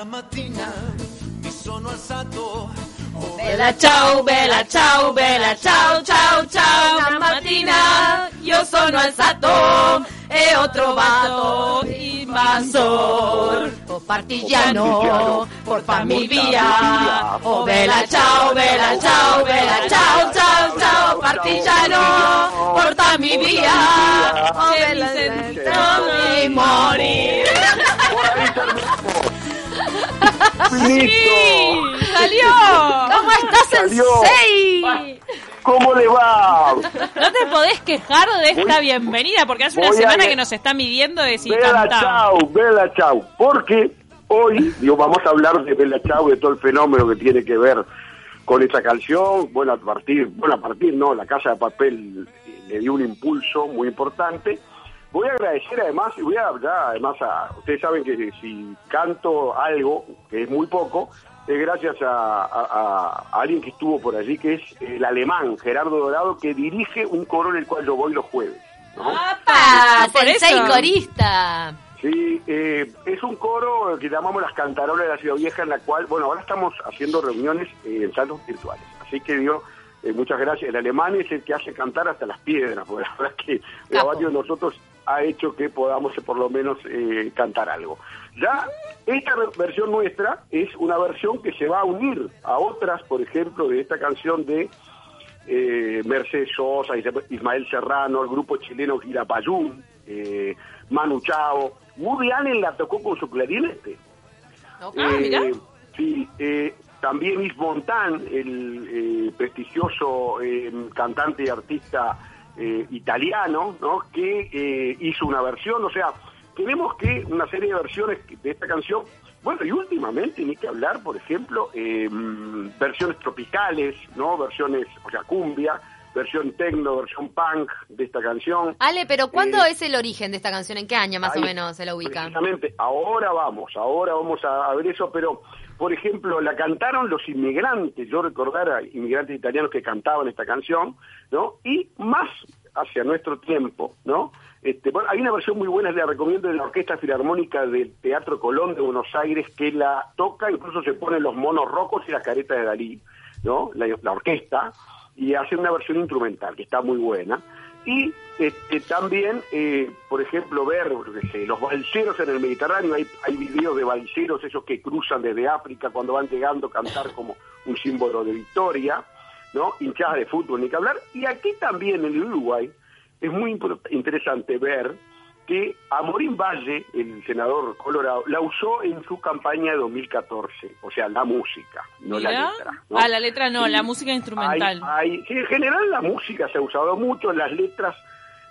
Una mattina mi sono alzato. Oh, Bella ciao, bella ciao, bella ciao, ciao, ciao. Una mattina io sono alzato e ho trovato il invasor. Oh partigiano, portami via. Oh bella ciao, bella ciao, bella ciao, ciao, ciao. Partigiano, portami via. Oh bella sento di morire. Listo. ¡Salió! ¿Cómo estás, Salió. Sensei? ¿Cómo le va? No te podés quejar de esta Voy- bienvenida, porque hace una a semana que nos está midiendo de si Bella. Chau, Bella Chau. Porque hoy, digo, vamos a hablar de Bella Chau, de todo el fenómeno que tiene que ver con esa canción. Bueno, a partir, bueno, a partir, no, la Casa de Papel le dio un impulso muy importante. Voy a agradecer además, y voy a ya además a, ustedes saben que si canto algo, que es muy poco, es gracias a, a- a alguien que estuvo por allí, que es el alemán Gerardo Dorado, que dirige un coro en el cual yo voy los jueves. ¿no? ¡Apa! Por Sensei eso. corista. Sí, eh, es un coro que llamamos las cantarolas de la Ciudad Vieja, en la cual, bueno, ahora estamos haciendo reuniones eh, en salos virtuales. Así que digo, eh, muchas gracias. El alemán es el que hace cantar hasta las piedras, porque la verdad es que la Capo. varios de nosotros ha hecho que podamos eh, por lo menos eh, cantar algo. Ya, esta ver- versión nuestra es una versión que se va a unir a otras, por ejemplo, de esta canción de eh, Mercedes Sosa, Ismael Serrano, el grupo chileno Girapayún, eh, Manu Chao. Woody Allen la tocó con su clarinete. Ah, Eh. Sí, eh, también Yves Montan, el prestigioso cantante y artista eh, italiano, ¿no? que eh, hizo una versión, o sea, tenemos que una serie de versiones de esta canción, bueno, y últimamente ni que hablar, por ejemplo, eh, mm, versiones tropicales, ¿no? Versiones, o sea, cumbia, versión techno, versión punk de esta canción. Ale, pero ¿cuándo Eh, es el origen de esta canción? ¿En qué año más o menos se la ubica? Precisamente, ahora vamos, ahora vamos a, a ver eso, pero por ejemplo, la cantaron los inmigrantes, yo recordar a inmigrantes italianos que cantaban esta canción, ¿no? Y más hacia nuestro tiempo, ¿no? Este, bueno, hay una versión muy buena, la recomiendo, de la Orquesta Filarmónica del Teatro Colón de Buenos Aires, que la toca, incluso se ponen los monos rojos y las caretas de Dalí, ¿no? La, la orquesta, y hace una versión instrumental, que está muy buena. Y este, también, eh, por ejemplo, ver sé, los balseros en el Mediterráneo, hay, hay videos de balseros, esos que cruzan desde África cuando van llegando cantar como un símbolo de victoria, ¿no? Hinchadas de fútbol, ni que hablar. Y aquí también en el Uruguay es muy interesante ver que Amorín Valle, el senador colorado, la usó en su campaña de 2014, o sea, la música, no la letra. ¿no? Ah, la letra no, Sí. la música instrumental. Hay- hay- sí, en general la música se ha usado mucho, las letras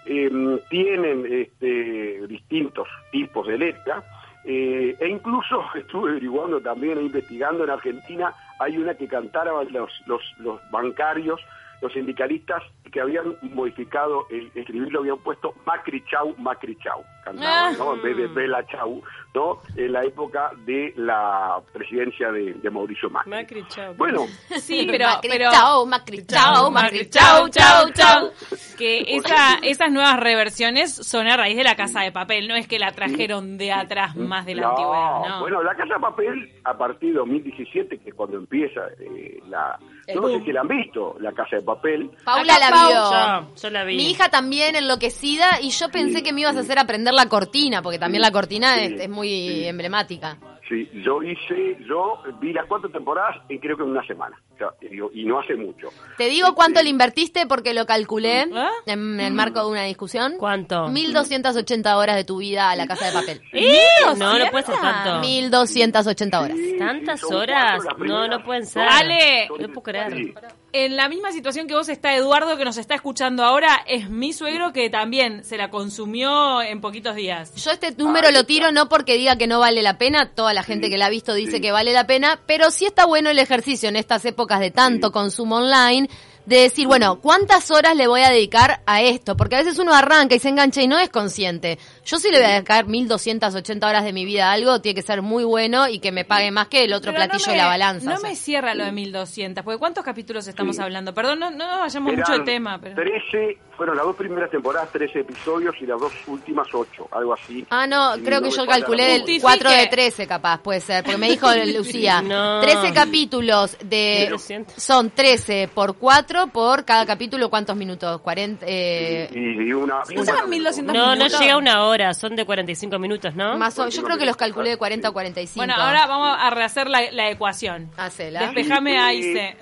eh, tienen este, distintos tipos de letra, eh, e incluso estuve averiguando también e investigando en Argentina, hay una que cantaban los, los, los bancarios, los sindicalistas que habían modificado el escribirlo, habían puesto Macri Chau, Macri Chau, cantaban, Ah. ¿no? En vez de Bela Chau, ¿no? En la época de la presidencia de, de Mauricio Macri. Macri, chau. Bueno, Sí, pero... Macri, pero... chao, Macri, chao, Macri, chao, chao, chao. Que esa, esas nuevas reversiones son a raíz de la casa de papel, no es que la trajeron de atrás más de la No, antigüedad, ¿no? Bueno, la Casa de Papel, a partir de 2017, que es cuando empieza eh, la... Yo no sé si la han visto, la Casa de Papel. Paula Acá la Pau- vio. Yo, yo la vi. Mi hija también enloquecida y yo pensé Sí, que me ibas a hacer aprender la cortina, porque también la cortina Sí, es, es muy sí. emblemática. Sí, yo hice, yo vi las cuatro temporadas en creo que en una semana. O sea, y digo, y no hace mucho. Te digo cuánto Este, le invertiste porque lo calculé ¿Ah? en el marco de una discusión. ¿Cuánto? 1280 horas de tu vida a la casa de papel. ¡Eh! No, no puede ser tanto. 1280 horas. Sí, ¿Tantas horas? cuatro No, no pueden ser. Ale, Son- no puedo creer. sí. En la misma situación que vos está Eduardo, que nos está escuchando ahora, es mi suegro que también se la consumió en poquitos días. Yo este número lo tiro no porque diga que no vale la pena, toda la gente que la ha visto dice sí. que vale la pena, pero sí está bueno el ejercicio en estas épocas de tanto Sí. consumo online de decir, bueno, ¿cuántas horas le voy a dedicar a esto? Porque a veces uno arranca y se engancha y no es consciente. Yo sí le voy a dedicar 1280 horas de mi vida a algo, tiene que ser muy bueno y que me pague más que el otro Pero no platillo me- de la balanza. No o sea. me cierra lo de 1200, porque ¿cuántos capítulos estamos Sí. hablando? Perdón, no, no vayamos mucho de tema, pero... 13, fueron las dos primeras temporadas, 13 episodios y las dos últimas 8, algo así. Ah, no, creo que yo calculé el Justifique. 4 de 13 capaz, puede ser, porque me dijo Lucía. No. 13 capítulos de... 1300. Son 13 por 4 por cada capítulo, ¿cuántos minutos? 40... Eh, Y, y una, ¿No serán 1200 No, llega a una hora, son de 45 minutos, ¿no? más o- yo creo que los calculé de 40 a 45. Bueno, ahora vamos a rehacer la, la ecuación. Hacela. Despejame a Ice.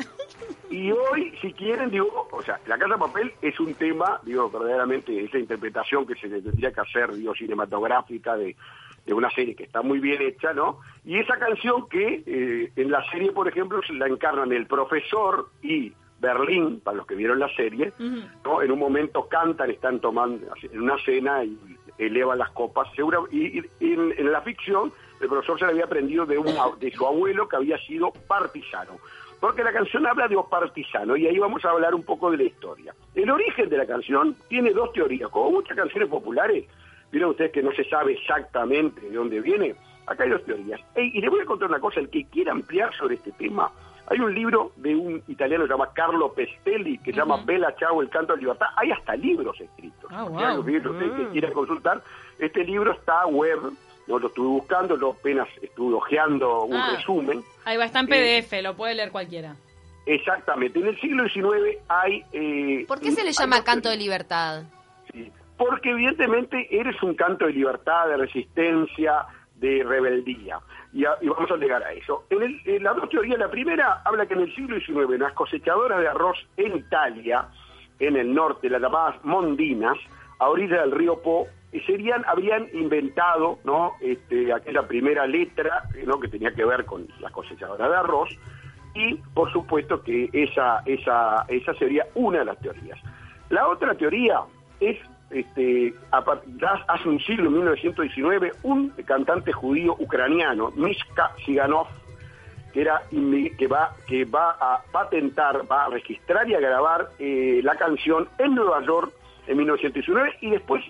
Y hoy, si quieren, digo, o sea, La Casa de Papel es un tema, digo, verdaderamente, esa interpretación que se le tendría que hacer, digo, cinematográfica de, de una serie que está muy bien hecha, ¿no? Y esa canción que eh, en la serie, por ejemplo, se la encarnan el profesor y Berlín, para los que vieron la serie, ¿no? En un momento cantan, están tomando en una cena y elevan las copas. Segura, y, y- y en, en la ficción, el profesor se le había aprendido de, un, de su abuelo que había sido partisano. Porque la canción habla de partisano y ahí vamos a hablar un poco de la historia. El origen de la canción tiene dos teorías, como muchas canciones populares. Vieron ustedes que no se sabe exactamente de dónde viene. Acá hay dos teorías. Ey, y les voy a contar una cosa, el que quiera ampliar sobre este tema, hay un libro de un italiano que se llama Carlo Pestelli, que se llama Bella Ciao, el canto de libertad. Hay hasta libros escritos. Ah, O sea, wow. vieron ustedes que quieran consultar. Este libro está web, no lo estuve buscando, lo apenas estuve hojeando un Ah. resumen. Ahí va, está en PDF, lo puede leer cualquiera. Exactamente. En el siglo XIX hay... eh, ¿Por qué se le hay llama canto de libertad? Sí, Porque evidentemente eres un canto de libertad, de resistencia, de rebeldía. Y, vamos a llegar a eso. En, el, en la dos teorías, la primera habla que en el siglo XIX las cosechadoras de arroz en Italia, en el norte, las llamadas mondinas, a orilla del río Po, eh, serían, habrían inventado ¿no? este, aquella primera letra eh, que tenía que ver con las cosechadoras de arroz, y por supuesto que esa, esa, esa sería una de las teorías. La otra teoría es, este, hace un siglo, en 1919, un cantante judío ucraniano, Mishka Siganov, que, era, que, va, que va a patentar, va a registrar y a grabar eh, la canción en Nueva York en 1919 y después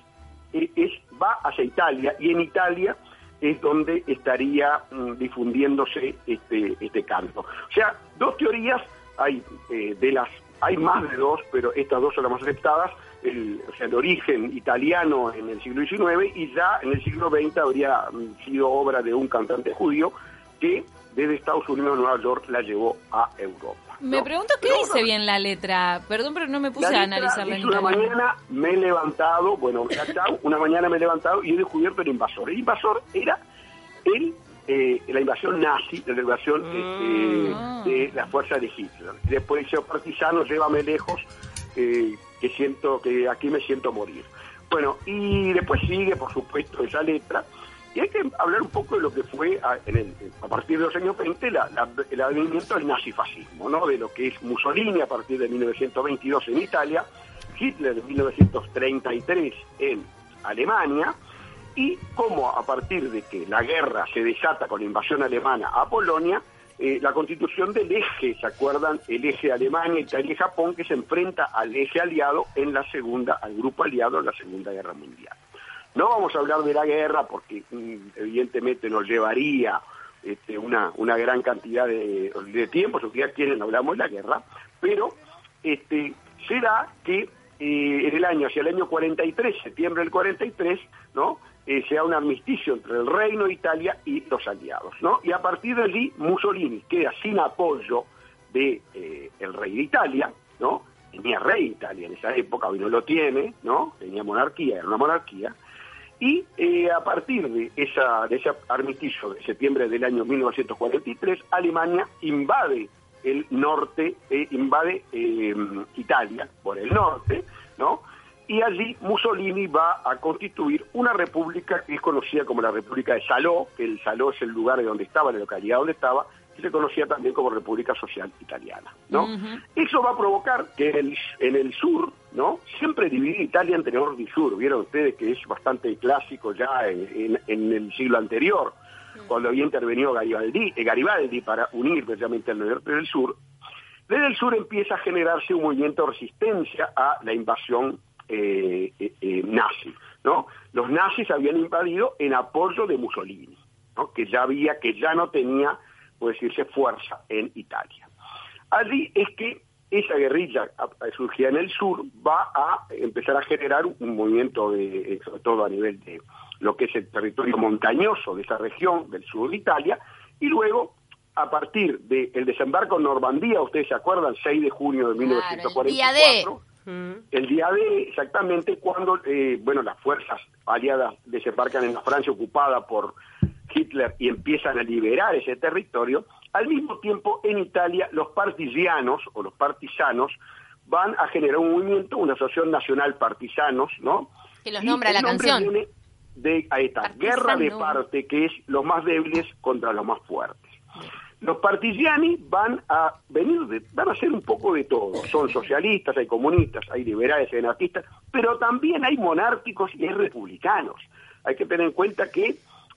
eh, es, va hacia Italia y en Italia es donde estaría mm, difundiéndose este, este canto. O sea, dos teorías, hay eh, de las hay más de dos, pero estas dos son las más aceptadas, el, o sea, el origen italiano en el siglo XIX y ya en el siglo XX habría mm, sido obra de un cantante judío que desde Estados Unidos a Nueva York la llevó a Europa. Me ¿no? pregunto qué Pero dice bien la letra. Perdón, pero no me puse la a dice, una mañana me he levantado, bueno, ya chao, una mañana me he levantado y he descubierto el invasor. El invasor era el, eh, la invasión nazi, la invasión este, de la fuerza de Hitler. Después dice, partisano, llévame lejos, eh, que siento que aquí me siento morir. Bueno, y después sigue, por supuesto, esa letra. Y hay que hablar un poco de lo que fue a, en el- a partir de los años 20 la, la- el advenimiento del nazifascismo, ¿no? de lo que es Mussolini a partir de 1922 en Italia, Hitler en 1933 en Alemania, y cómo a partir de que la guerra se desata con la invasión alemana a Polonia, eh, la constitución del eje, ¿se acuerdan? El eje Alemania, Italia y Japón, que se enfrenta al eje aliado en la segunda, al grupo aliado en la Segunda Guerra Mundial. No vamos a hablar de la guerra porque mm, evidentemente nos llevaría este, una, una gran cantidad de, de tiempo, si ustedes quieren hablamos de la guerra, pero este, será que eh, en el año, hacia el año 43, septiembre del 43, ¿no? Eh, sea un armisticio entre el Reino de Italia y los aliados, ¿no? Y a partir de allí Mussolini queda sin apoyo de eh, rey de Italia, ¿no? Tenía rey de Italia en esa época, hoy no lo tiene, ¿no? Tenía monarquía, era una monarquía, y eh, a partir de, esa, de ese armisticio de septiembre del año 1943, Alemania invade el norte, eh, invade eh, Italia por el norte, ¿no? Y allí Mussolini va a constituir una república que es conocida como la República de Saló, que el Saló es el lugar de donde estaba, la localidad donde estaba, y se conocía también como República Social Italiana, ¿no? Eso va a provocar que en el, en el sur, ¿no? Siempre dividir Italia entre norte y sur, vieron ustedes que es bastante clásico ya en, en- en el siglo anterior, cuando había intervenido Garibaldi, eh, Garibaldi para unir precisamente el norte y el sur, Desde el sur empieza a generarse un movimiento de resistencia a la invasión eh, eh, eh, nazi, ¿no? Los nazis habían invadido en apoyo de Mussolini, ¿no? Que ya había, que ya no tenía, puede decirse, fuerza en Italia. Allí es que esa guerrilla surgida en el sur va a empezar a generar un movimiento, de, sobre todo a nivel de lo que es el territorio montañoso de esa región del sur de Italia, y luego a partir del desembarco en Normandía, ustedes se acuerdan, 6 de junio de 1944, el día de exactamente cuando eh, bueno las fuerzas aliadas desembarcan en la Francia ocupada por Hitler y empiezan a liberar ese territorio, al mismo tiempo en Italia los partisanos o los partisanos van a generar un movimiento, una asociación nacional partisanos, ¿no? Que los nombra la canción. de ahí está, guerra de parte, que es los más débiles contra los más fuertes. Los partigiani van a venir, van a hacer un poco de todo. Son socialistas, hay comunistas, hay liberales, hay anarquistas, pero también hay monárquicos y hay republicanos. Hay que tener en cuenta que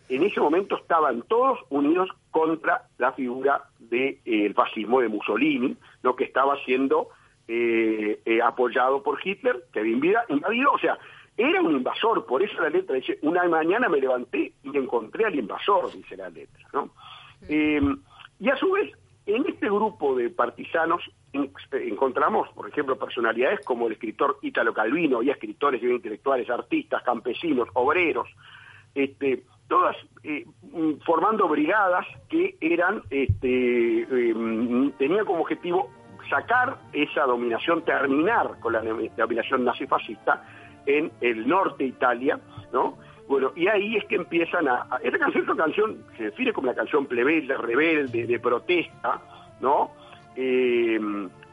en ese momento estaban todos unidos contra la figura del de, eh, fascismo de Mussolini, lo que estaba siendo eh, eh, apoyado por Hitler, que había invadido, o sea, era un invasor, por eso la letra dice, una mañana me levanté y encontré al invasor, dice la letra, ¿no? Y a su vez, en este grupo de partisanos encontramos, por ejemplo, personalidades como el escritor Ítalo Calvino, y escritores y intelectuales, artistas, campesinos, obreros, este, todas eh, formando brigadas que eran, este, em, tenían como objetivo sacar esa dominación, terminar con la dominación nazifascista en el norte de Italia, ¿no? Bueno, y ahí es que empiezan a... esta canción es una canción, se define como una canción plebeya, rebelde, de protesta, ¿no? Eh,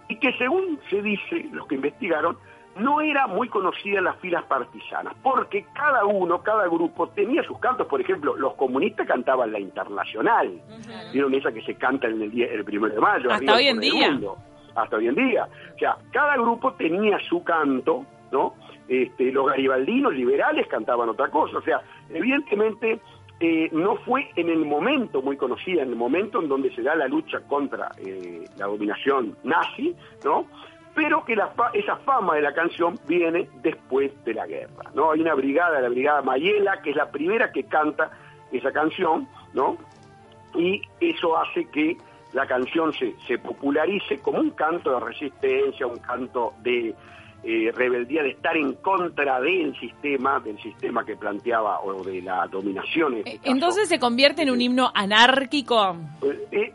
y que según se dice, los que investigaron, no era muy conocida en las filas partisanas, porque cada uno, cada grupo tenía sus cantos. Por ejemplo, los comunistas cantaban la internacional, vieron esa que se canta en el día el primero de mayo. Hasta hoy en día. Hasta hoy en día. O sea, cada grupo tenía su canto, ¿no? Este, los garibaldinos liberales cantaban otra cosa, o sea, evidentemente eh, no fue en el momento muy conocida, en el momento en donde se da la lucha contra eh, la dominación nazi, ¿no? Pero que esa fama de la canción viene después de la guerra, ¿no? Hay una brigada, la brigada Mayela, que es la primera que canta esa canción, ¿no? Y eso hace que la canción se, se popularice como un canto de resistencia, un canto de eh, rebeldía de estar en contra del sistema, del sistema que planteaba o de la dominación. Este Entonces se convierte en un himno anárquico. Eh,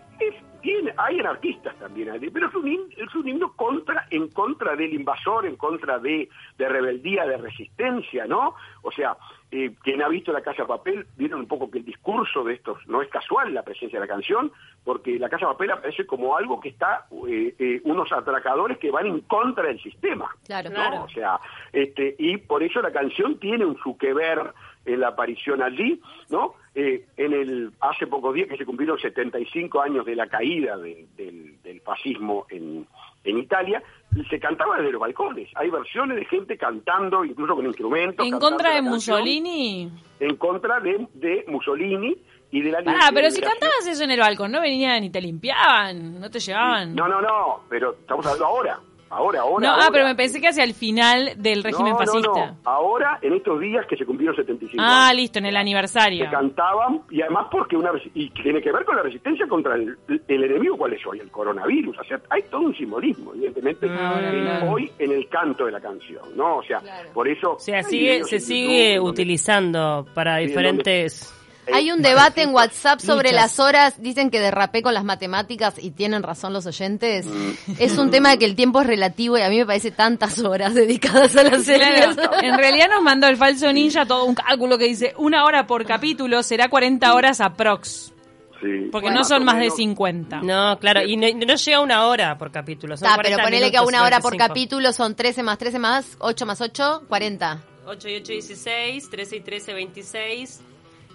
hay anarquistas también, pero es un, es un himno contra, en contra del invasor, en contra de, de rebeldía, de resistencia, ¿no? O sea, eh, quien ha visto La Casa Papel, vieron un poco que el discurso de estos no es casual la presencia de la canción, porque La Casa Papel aparece como algo que está, eh, eh, unos atracadores que van en contra del sistema. Claro, claro. O sea, este, y por eso la canción tiene un su que ver en la aparición allí, ¿no? Eh, en el hace pocos días que se cumplieron 75 años de la caída del, fascismo en, en Italia, se cantaba desde los balcones. Hay versiones de gente cantando, incluso con instrumentos. ¿En contra de Mussolini? En contra de, de Mussolini y de la Ah, pero si cantabas eso en el balcón, ¿no venían y te limpiaban? ¿No te llevaban? No, no, no, pero estamos hablando ahora. Ahora, ahora. No, ah, pero me pensé que hacia el final del régimen fascista. Ahora, en estos días que se cumplieron 75 Ah, listo, en el aniversario. Se cantaban, y además porque una y tiene que ver con la resistencia contra el, enemigo, ¿cuál es hoy? El coronavirus. O sea, hay todo un simbolismo, evidentemente, ah, hoy en el canto de la canción, ¿no? O sea, por eso. O sea, sigue, se sigue utilizando para diferentes. Hay un debate en WhatsApp sobre las horas, dicen que derrapé con las matemáticas y tienen razón los oyentes. Mm. Es un tema de que el tiempo es relativo y a mí me parece tantas horas dedicadas a la serie. en realidad nos mandó el falso ninja todo un cálculo que dice una hora por capítulo será 40 horas aprox. Sí. Porque no son más de 50. No, claro, y no, llega a una hora por capítulo. Son pero ponele que a una hora por capítulo son 13 más 13 más 8 más 8, 40. 8 y 8, 16, 13 y 13, 26.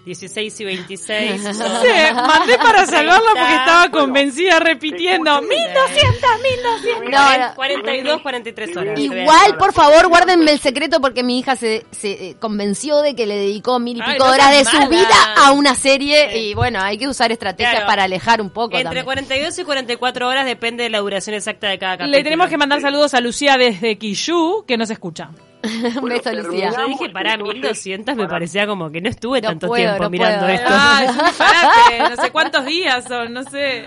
16 y 26. son- Sí, mandé para salvarla porque 30, estaba bueno, convencida repitiendo. escuchen. 1200, 1200. No, no. 42, 43 horas. Igual, por favor, guárdenme el secreto porque mi hija se, se eh, convenció de que le dedicó mil y Ay, pico no horas de su mala. vida a una serie y bueno, hay que usar estrategias Claro. para alejar un poco Entre también. 42 y 44 horas depende de la duración exacta de cada capítulo. Le tenemos que mandar saludos a Lucía desde Quillú, que nos escucha. Un beso, Lucía. Yo dije, pará, Entonces, 1200 me parecía como que no estuve No tanto puedo, tiempo no mirando puedo. esto. Ah, un no sé cuántos días son, no sé.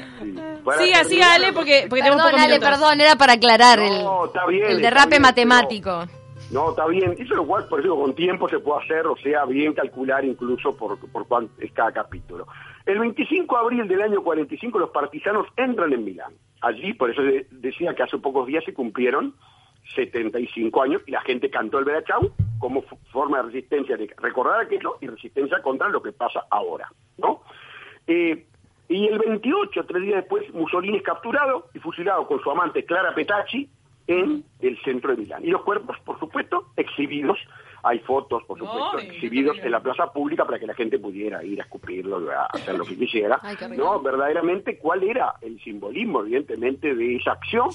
Para Siga, siga, Ale, porque, porque tenemos Perdón, pocos Ale, minutos. perdón, era para aclarar el, No, está bien, el está derrape bien, matemático. No, está bien. Eso lo cual, por eso con tiempo se puede hacer, o sea, bien calcular incluso por, por cuánto es cada capítulo. El 25 de abril del año 45 los partisanos entran en Milán. Allí, por eso de- decía que hace pocos días se cumplieron 75 años y la gente cantó el Verachau como forma de resistencia, de recordar aquello y resistencia contra lo que pasa ahora, ¿no? Eh, y el 28, tres días después, Mussolini es capturado y fusilado con su amante Clara Petacci en el centro de Milán. Y los cuerpos, por supuesto, exhibidos. Hay fotos, por supuesto, exhibidos en la plaza pública para que la gente pudiera ir a escupirlo, a hacer lo que quisiera. Ay, no, verdaderamente, ¿cuál era el simbolismo, evidentemente, de esa acción?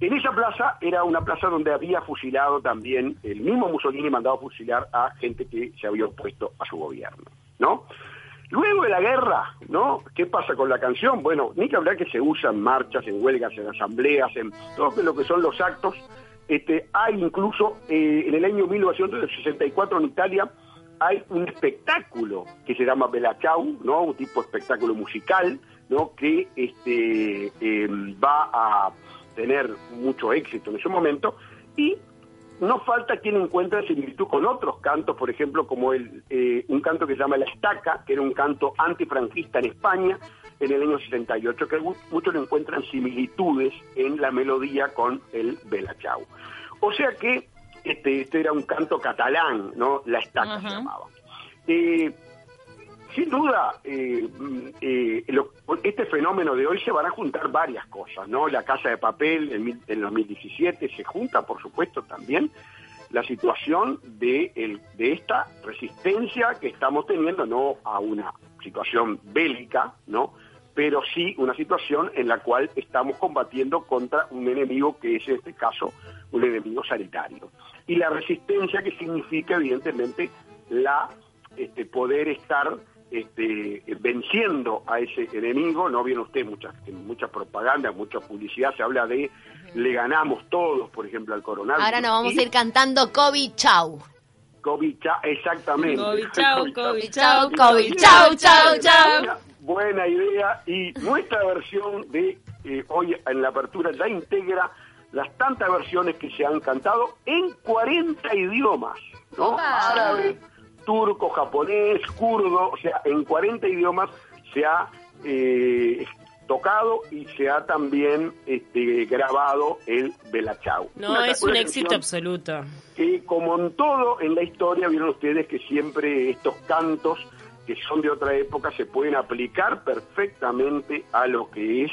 En esa plaza era una plaza donde había fusilado también el mismo Mussolini mandado a fusilar a gente que se había opuesto a su gobierno, ¿no? Luego de la guerra, ¿no? ¿Qué pasa con la canción? Bueno, ni que hablar que se usa en marchas, en huelgas, en asambleas, en todo lo que son los actos. Este, hay incluso eh, en el año 1964 en Italia hay un espectáculo que se llama Bella Ciao, ¿no? Un tipo de espectáculo musical, ¿no? Que este eh, va a tener mucho éxito en ese momento y no falta quien encuentre similitud con otros cantos, por ejemplo, como el, eh, un canto que se llama La Estaca, que era un canto antifranquista en España en el año 68, que mu- muchos encuentran similitudes en la melodía con el Bella Ciao. O sea que este, este era un canto catalán, ¿no? La Estaca se llamaba. Eh, sin duda, eh, mm, eh, este fenómeno de hoy se van a juntar varias cosas, ¿no? La Casa de Papel en, en 2017 se junta, por supuesto, también la situación de, el- de esta resistencia que estamos teniendo, no a una situación bélica, ¿no? Pero sí una situación en la cual estamos combatiendo contra un enemigo que es en este caso un enemigo sanitario. Y la resistencia que significa, evidentemente, la este, poder estar este, venciendo a ese enemigo. No viene usted muchas en mucha propaganda, mucha publicidad, se habla de le ganamos todos, por ejemplo, al coronavirus. Ahora nos vamos Y a ir cantando COVID Chau. COVID, cha- exactamente. COVID, chau, COVID, chau, COVID, chau, chau, chau. Buena, idea y nuestra versión de eh, hoy en la apertura ya integra las tantas versiones que se han cantado en 40 idiomas, ¿no? Árabe, turco, japonés, kurdo, o sea, en 40 idiomas se ha eh, tocado y se ha también este, grabado el Bella Ciao. No, Una- es un éxito absoluto. que como en todo en la historia vieron ustedes que siempre estos cantos que son de otra época se pueden aplicar perfectamente a lo que es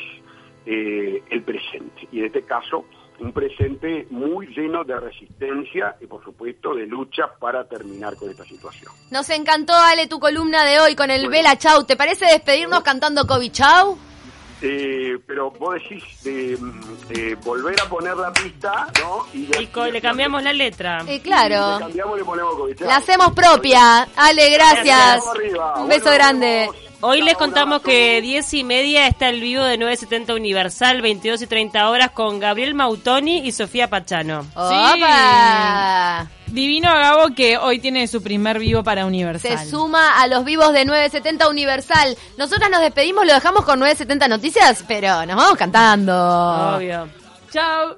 eh, el presente y en este caso un presente muy lleno de resistencia y por supuesto de lucha para terminar con esta situación. Nos encantó, Ale, tu columna de hoy con el Bueno. Bella Chau. ¿Te parece despedirnos cantando COVID Chau? Eh, pero vos decís de volver a poner la pista, ¿no? Y, Y co- le cambiamos la letra. Eh, Le claro. cambiamos, le ponemos COVID. La hacemos propia. Ale, gracias. Un beso Bueno, grande. Hoy les contamos que 10 y media está el vivo de 970 Universal, 22 y 30 horas con Gabriel Mautoni y Sofía Pachano. Opa. Divino a Gabo que hoy tiene su primer vivo para Universal. Se suma a los vivos de 970 Universal. Nosotras nos despedimos, lo dejamos con 970 Noticias, pero nos vamos cantando. Obvio. Chao.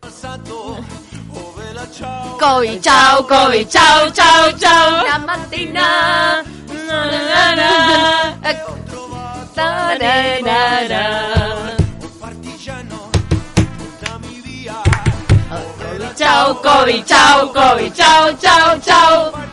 passato, oh bella ciao. COVID Chau, COVID Chau, Chau, Chau. La mattina. Na, na, na. Na, na, na. Chau, COVID Chau, COVID Chau, Chau, Chau.